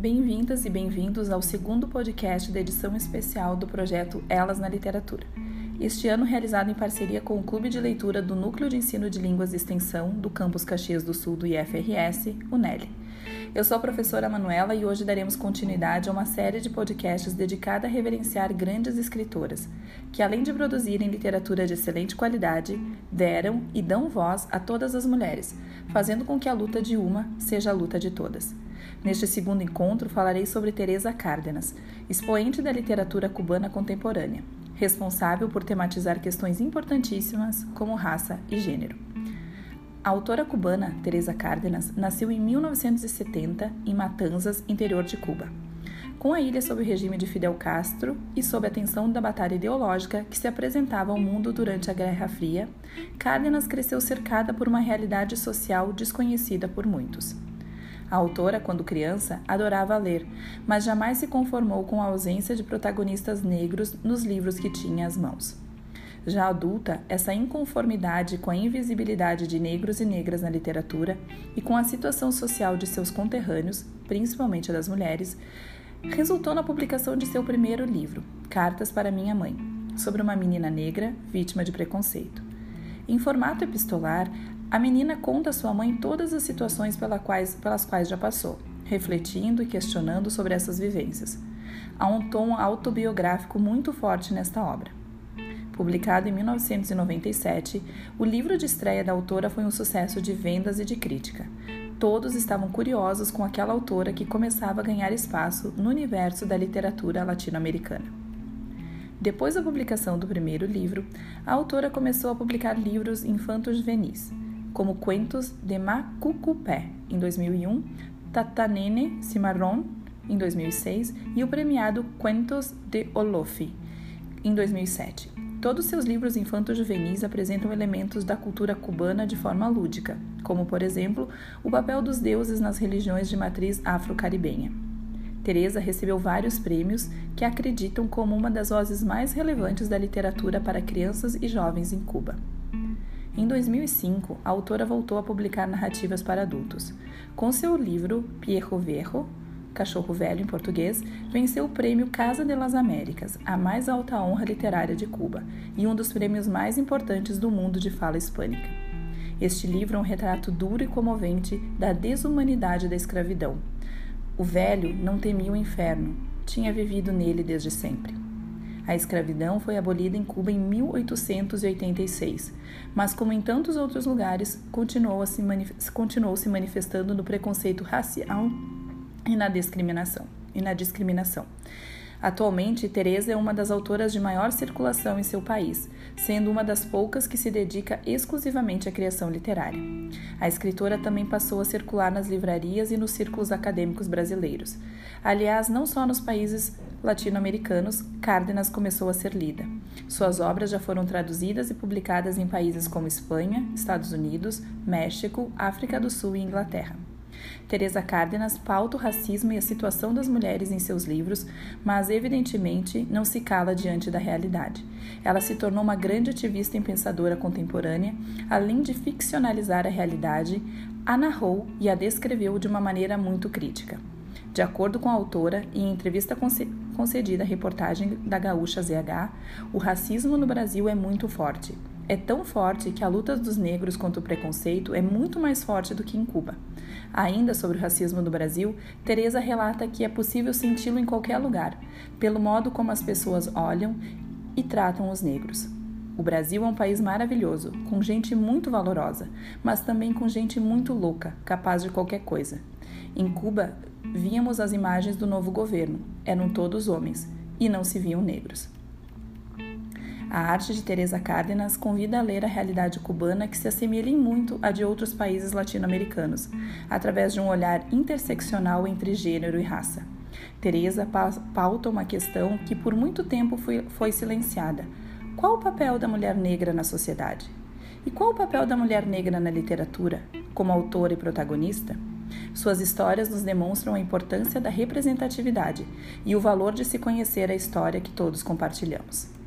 Bem-vindas e bem-vindos ao segundo podcast da edição especial do projeto Elas na Literatura. Este ano realizado em parceria com o Clube de Leitura do Núcleo de Ensino de Línguas e Extensão do Campus Caxias do Sul do IFRS, o NELI. Eu sou a professora Manuela e hoje daremos continuidade a uma série de podcasts dedicada a reverenciar grandes escritoras, que além de produzirem literatura de excelente qualidade, deram e dão voz a todas as mulheres, fazendo com que a luta de uma seja a luta de todas. Neste segundo encontro falarei sobre Teresa Cárdenas, expoente da literatura cubana contemporânea, responsável por tematizar questões importantíssimas como raça e gênero. A autora cubana Teresa Cárdenas nasceu em 1970 em Matanzas, interior de Cuba. Com a ilha sob o regime de Fidel Castro e sob a tensão da batalha ideológica que se apresentava ao mundo durante a Guerra Fria, Cárdenas cresceu cercada por uma realidade social desconhecida por muitos. A autora, quando criança, adorava ler, mas jamais se conformou com a ausência de protagonistas negros nos livros que tinha às mãos. Já adulta, essa inconformidade com a invisibilidade de negros e negras na literatura e com a situação social de seus conterrâneos, principalmente das mulheres, resultou na publicação de seu primeiro livro, Cartas para Minha Mãe, sobre uma menina negra vítima de preconceito. Em formato epistolar, a menina conta à sua mãe todas as situações pelas quais, pelas quais já passou, refletindo e questionando sobre essas vivências. Há um tom autobiográfico muito forte nesta obra. Publicado em 1997, o livro de estreia da autora foi um sucesso de vendas e de crítica. Todos estavam curiosos com aquela autora que começava a ganhar espaço no universo da literatura latino-americana. Depois da publicação do primeiro livro, a autora começou a publicar livros infantos juvenis, como Cuentos de Macucupé, em 2001, Tatanene Cimarrón, em 2006, e o premiado Cuentos de Olofi, em 2007. Todos seus livros infanto-juvenis apresentam elementos da cultura cubana de forma lúdica, como, por exemplo, o papel dos deuses nas religiões de matriz afro-caribenha. Teresa recebeu vários prêmios que acreditam como uma das vozes mais relevantes da literatura para crianças e jovens em Cuba. Em 2005, a autora voltou a publicar narrativas para adultos. Com seu livro Pierro Verro, Cachorro Velho em português, venceu o prêmio Casa de las Américas, a mais alta honra literária de Cuba, e um dos prêmios mais importantes do mundo de fala hispânica. Este livro é um retrato duro e comovente da desumanidade da escravidão. O velho não temia o inferno, tinha vivido nele desde sempre. A escravidão foi abolida em Cuba em 1886, mas, como em tantos outros lugares, continuou, se, continuou se manifestando no preconceito racial e na discriminação. E na discriminação. Atualmente, Teresa é uma das autoras de maior circulação em seu país, sendo uma das poucas que se dedica exclusivamente à criação literária. A escritora também passou a circular nas livrarias e nos círculos acadêmicos brasileiros. Aliás, não só nos países latino-americanos, Cárdenas começou a ser lida. Suas obras já foram traduzidas e publicadas em países como Espanha, Estados Unidos, México, África do Sul e Inglaterra. Teresa Cárdenas pauta o racismo e a situação das mulheres em seus livros, mas evidentemente não se cala diante da realidade. Ela se tornou uma grande ativista e pensadora contemporânea, além de ficcionalizar a realidade, a narrou e a descreveu de uma maneira muito crítica. De acordo com a autora, em entrevista concedida à reportagem da Gaúcha ZH, o racismo no Brasil é muito forte. É tão forte que a luta dos negros contra o preconceito é muito mais forte do que em Cuba. Ainda sobre o racismo no Brasil, Teresa relata que é possível senti-lo em qualquer lugar, pelo modo como as pessoas olham e tratam os negros. O Brasil é um país maravilhoso, com gente muito valorosa, mas também com gente muito louca, capaz de qualquer coisa. Em Cuba, víamos as imagens do novo governo, eram todos homens, e não se viam negros. A arte de Teresa Cárdenas convida a ler a realidade cubana que se assemelha muito à de outros países latino-americanos, através de um olhar interseccional entre gênero e raça. Teresa pauta uma questão que por muito tempo foi, foi silenciada. Qual o papel da mulher negra na sociedade? E qual o papel da mulher negra na literatura, como autora e protagonista? Suas histórias nos demonstram a importância da representatividade e o valor de se conhecer a história que todos compartilhamos.